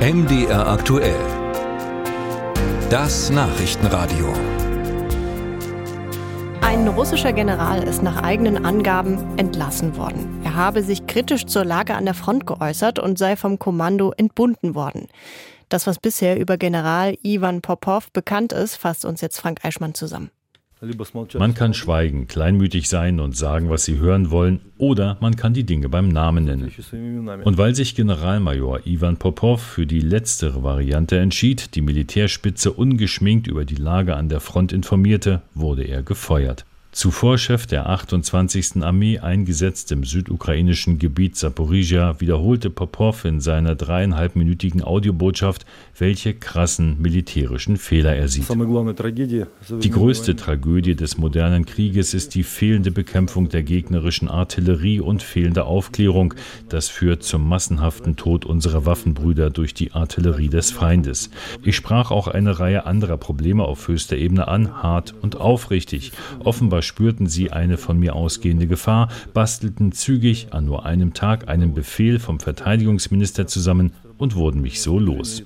MDR aktuell. Das Nachrichtenradio. Ein russischer General ist nach eigenen Angaben entlassen worden. Er habe sich kritisch zur Lage an der Front geäußert und sei vom Kommando entbunden worden. Das, was bisher über General Ivan Popov bekannt ist, fasst uns jetzt Frank Eichmann zusammen. Man kann schweigen, kleinmütig sein und sagen, was sie hören wollen, oder man kann die Dinge beim Namen nennen. Und weil sich Generalmajor Ivan Popov für die letztere Variante entschied, die Militärspitze ungeschminkt über die Lage an der Front informierte, wurde er gefeuert. Zuvor Chef der 28. Armee, eingesetzt im südukrainischen Gebiet Saporizhia, wiederholte Popov in seiner dreieinhalbminütigen Audiobotschaft, welche krassen militärischen Fehler er sieht. Die größte Tragödie des modernen Krieges ist die fehlende Bekämpfung der gegnerischen Artillerie und fehlende Aufklärung. Das führt zum massenhaften Tod unserer Waffenbrüder durch die Artillerie des Feindes. Ich sprach auch eine Reihe anderer Probleme auf höchster Ebene an, hart und aufrichtig. Offenbar spürten sie eine von mir ausgehende Gefahr, bastelten zügig an nur einem Tag einen Befehl vom Verteidigungsminister zusammen und wurden mich so los.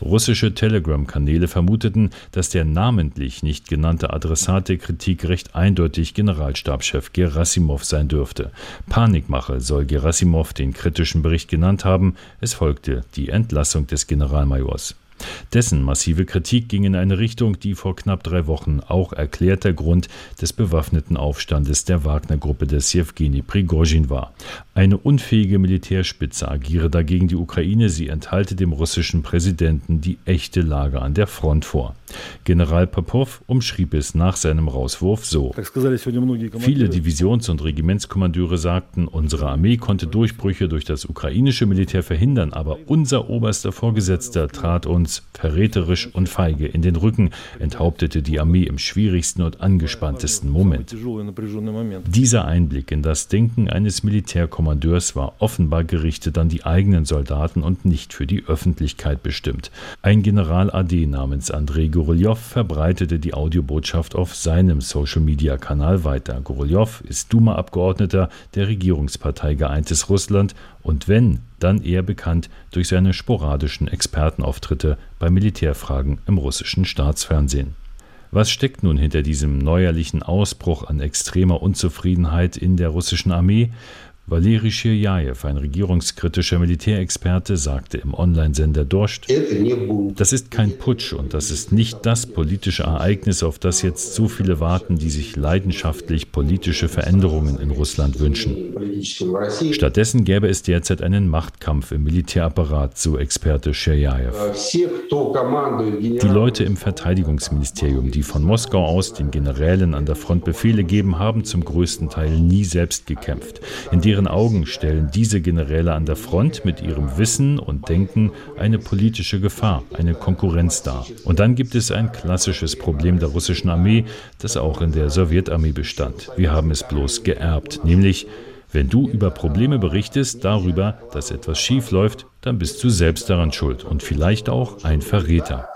Russische Telegram-Kanäle vermuteten, dass der namentlich nicht genannte Adressat der Kritik recht eindeutig Generalstabschef Gerasimov sein dürfte. Panikmache soll Gerasimov den kritischen Bericht genannt haben. Es folgte die Entlassung des Generalmajors. Dessen massive Kritik ging in eine Richtung, die vor knapp drei Wochen auch erklärter Grund des bewaffneten Aufstandes der Wagner-Gruppe des Jewgeni Prigozhin war. Eine unfähige Militärspitze agiere dagegen die Ukraine, sie enthalte dem russischen Präsidenten die echte Lage an der Front vor. General Popov umschrieb es nach seinem Rauswurf so. Viele Divisions- und Regimentskommandeure sagten, unsere Armee konnte Durchbrüche durch das ukrainische Militär verhindern, aber unser oberster Vorgesetzter trat uns verräterisch und feige in den Rücken, enthauptete die Armee im schwierigsten und angespanntesten Moment. Dieser Einblick in das Denken eines Militärkommandeurs war offenbar gerichtet an die eigenen Soldaten und nicht für die Öffentlichkeit bestimmt. Ein General AD namens Andrei Goroljow verbreitete die Audiobotschaft auf seinem Social-Media-Kanal weiter. Goroljow ist Duma-Abgeordneter der Regierungspartei Geeintes Russland und wenn dann eher bekannt durch seine sporadischen Expertenauftritte bei Militärfragen im russischen Staatsfernsehen. Was steckt nun hinter diesem neuerlichen Ausbruch an extremer Unzufriedenheit in der russischen Armee? Valeri Schirjajew, ein regierungskritischer Militärexperte, sagte im Online-Sender Dorscht, das ist kein Putsch und das ist nicht das politische Ereignis, auf das jetzt so viele warten, die sich leidenschaftlich politische Veränderungen in Russland wünschen. Stattdessen gäbe es derzeit einen Machtkampf im Militärapparat, so Experte Schirjajew. Die Leute im Verteidigungsministerium, die von Moskau aus den Generälen an der Front Befehle geben, haben zum größten Teil nie selbst gekämpft. In deren Augen stellen diese Generäle an der Front mit ihrem Wissen und Denken eine politische Gefahr, eine Konkurrenz dar. Und dann gibt es ein klassisches Problem der russischen Armee, das auch in der Sowjetarmee bestand. Wir haben es bloß geerbt, nämlich wenn du über Probleme berichtest, darüber, dass etwas schief läuft, dann bist du selbst daran schuld und vielleicht auch ein Verräter.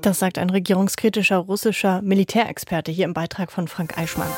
Das sagt ein regierungskritischer russischer Militärexperte hier im Beitrag von Frank Eichmann.